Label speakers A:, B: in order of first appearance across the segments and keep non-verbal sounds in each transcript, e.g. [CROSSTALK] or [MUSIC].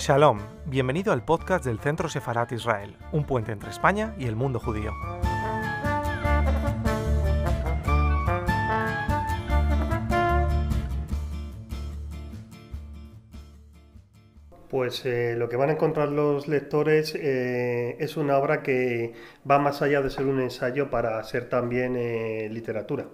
A: Shalom, bienvenido al podcast del Centro Sefarat Israel, un puente entre España y el mundo judío.
B: Pues eh, lo que van a encontrar los lectores eh, es una obra que va más allá de ser un ensayo para ser también eh, literatura.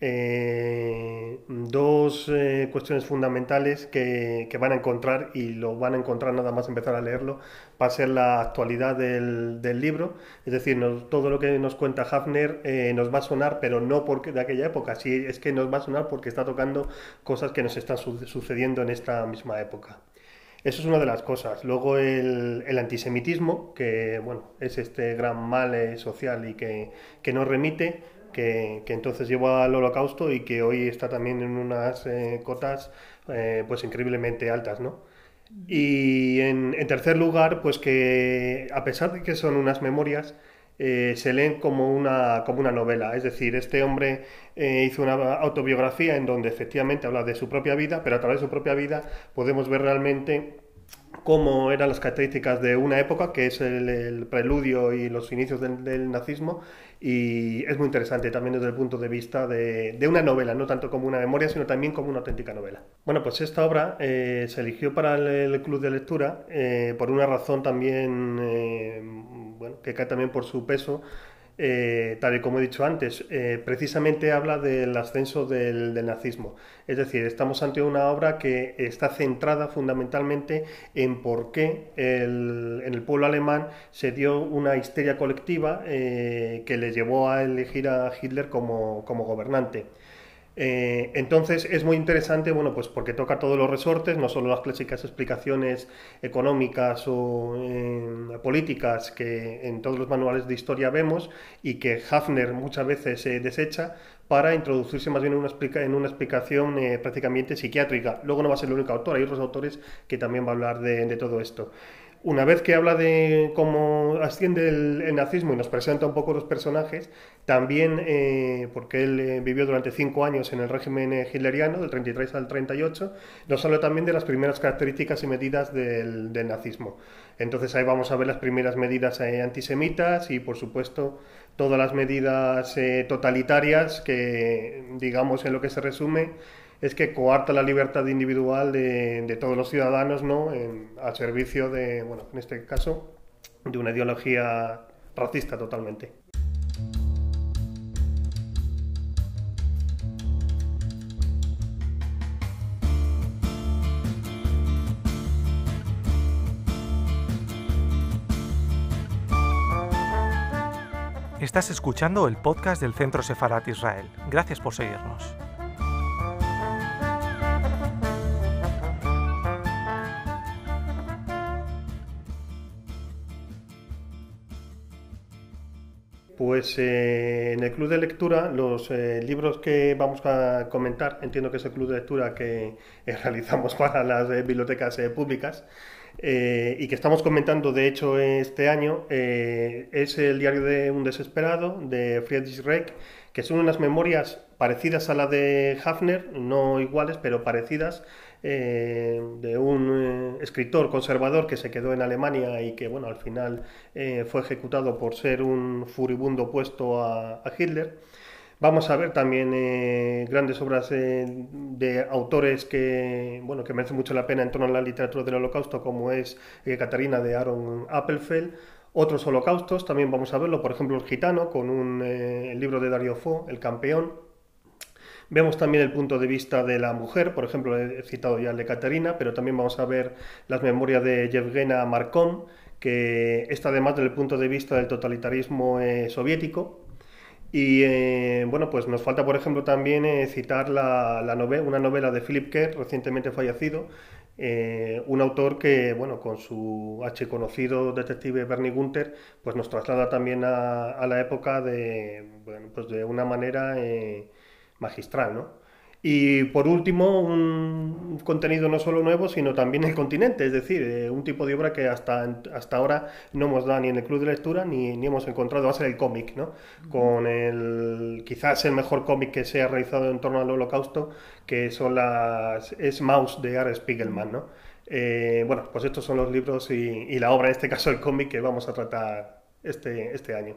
B: Dos cuestiones fundamentales que, van a encontrar y lo van a encontrar nada más empezar a leerlo va a ser la actualidad del, libro, es decir, todo lo que nos cuenta Hafner nos va a sonar, pero no porque de aquella época, sí es que nos va a sonar porque está tocando cosas que nos están sucediendo en esta misma época. Eso es una de las cosas. Luego el, antisemitismo, que bueno, es este gran mal eh, social y que, que nos remite, que, entonces llevó al holocausto y que hoy está también en unas eh, cotas eh, pues increíblemente altas, ¿no? Y en, tercer lugar, pues que a pesar de que son unas memorias, se leen como una, como una novela. Es decir, este hombre hizo una autobiografía en donde efectivamente habla de su propia vida, pero a través de su propia vida podemos ver realmente cómo eran las características de una época, que es el, preludio y los inicios del, nazismo, y es muy interesante también desde el punto de vista de, una novela, no tanto como una memoria, sino también como una auténtica novela. Bueno, pues esta obra eh, se eligió para el, club de lectura eh, por una razón también, eh, bueno, que cae también por su peso, eh, tal y como he dicho antes, eh, precisamente habla del ascenso del, nazismo. Es decir, estamos ante una obra que está centrada fundamentalmente en por qué en el pueblo alemán se dio una histeria colectiva eh, que le llevó a elegir a Hitler como gobernante. Eh, entonces es muy interesante, bueno, pues porque toca todos los resortes, no solo las clásicas explicaciones económicas o eh, políticas que en todos los manuales de historia vemos y que Hafner muchas veces se desecha para introducirse más bien en una, en una explicación eh, prácticamente psiquiátrica. Luego no va a ser el único autor, hay otros autores que también van a hablar de todo esto una vez que habla de cómo asciende el, nazismo y nos presenta un poco los personajes, también, eh, porque él eh, vivió durante cinco años en el régimen eh, hitleriano, del 33 al 38, nos habla también de las primeras características y medidas del, nazismo. Entonces ahí vamos a ver las primeras medidas antisemitas y, por supuesto, todas las medidas totalitarias que, digamos, en lo que se resume, es que coarta la libertad individual de, todos los ciudadanos, ¿no? al servicio de, bueno, en este caso, de una ideología racista totalmente.
A: Estás escuchando el podcast del Centro Sefarat Israel. Gracias por seguirnos.
B: Pues eh, en el club de lectura, los eh, libros que vamos a comentar, entiendo que es el club de lectura que eh, [LAUGHS] realizamos para las bibliotecas públicas y que estamos comentando de hecho este año, es el diario de un desesperado de Friedrich Reich, que son unas memorias parecidas a la de Hafner, no iguales, pero parecidas eh, de un eh, escritor conservador que se quedó en Alemania y que bueno al final eh, fue ejecutado por ser un furibundo opuesto a, Hitler. Vamos a ver también grandes obras de autores que, bueno, que merecen mucho la pena en torno a la literatura del holocausto, como es Catarina de Aaron Appelfeld. Otros holocaustos también vamos a verlo, por ejemplo, El Gitano, con un libro de Dario Fo, El Campeón, Vemos también el punto de vista de la mujer, por ejemplo, he citado ya el de Caterina, pero también vamos a ver las memorias de Yevgena Markon, que está además desde el punto de vista del totalitarismo eh, soviético. Y eh, bueno, pues nos falta, por ejemplo, también eh, citar la, una novela de Philip Kerr, recientemente fallecido, un autor que, bueno, con su H conocido detective Bernie Gunther, pues nos traslada también a, la época de, pues de una manera magistral, ¿no? Y por último, un contenido no solo nuevo, sino también el continente, es decir, eh, un tipo de obra que hasta, hasta ahora no hemos dado ni en el club de lectura ni, ni hemos encontrado, va a ser el cómic, ¿no? Con el, quizás el mejor cómic que se ha realizado en torno al holocausto, que son las, es Maus de R. Spiegelman, ¿no? Eh, bueno, pues estos son los libros y, y, la obra, en este caso el cómic, que vamos a tratar este, este año.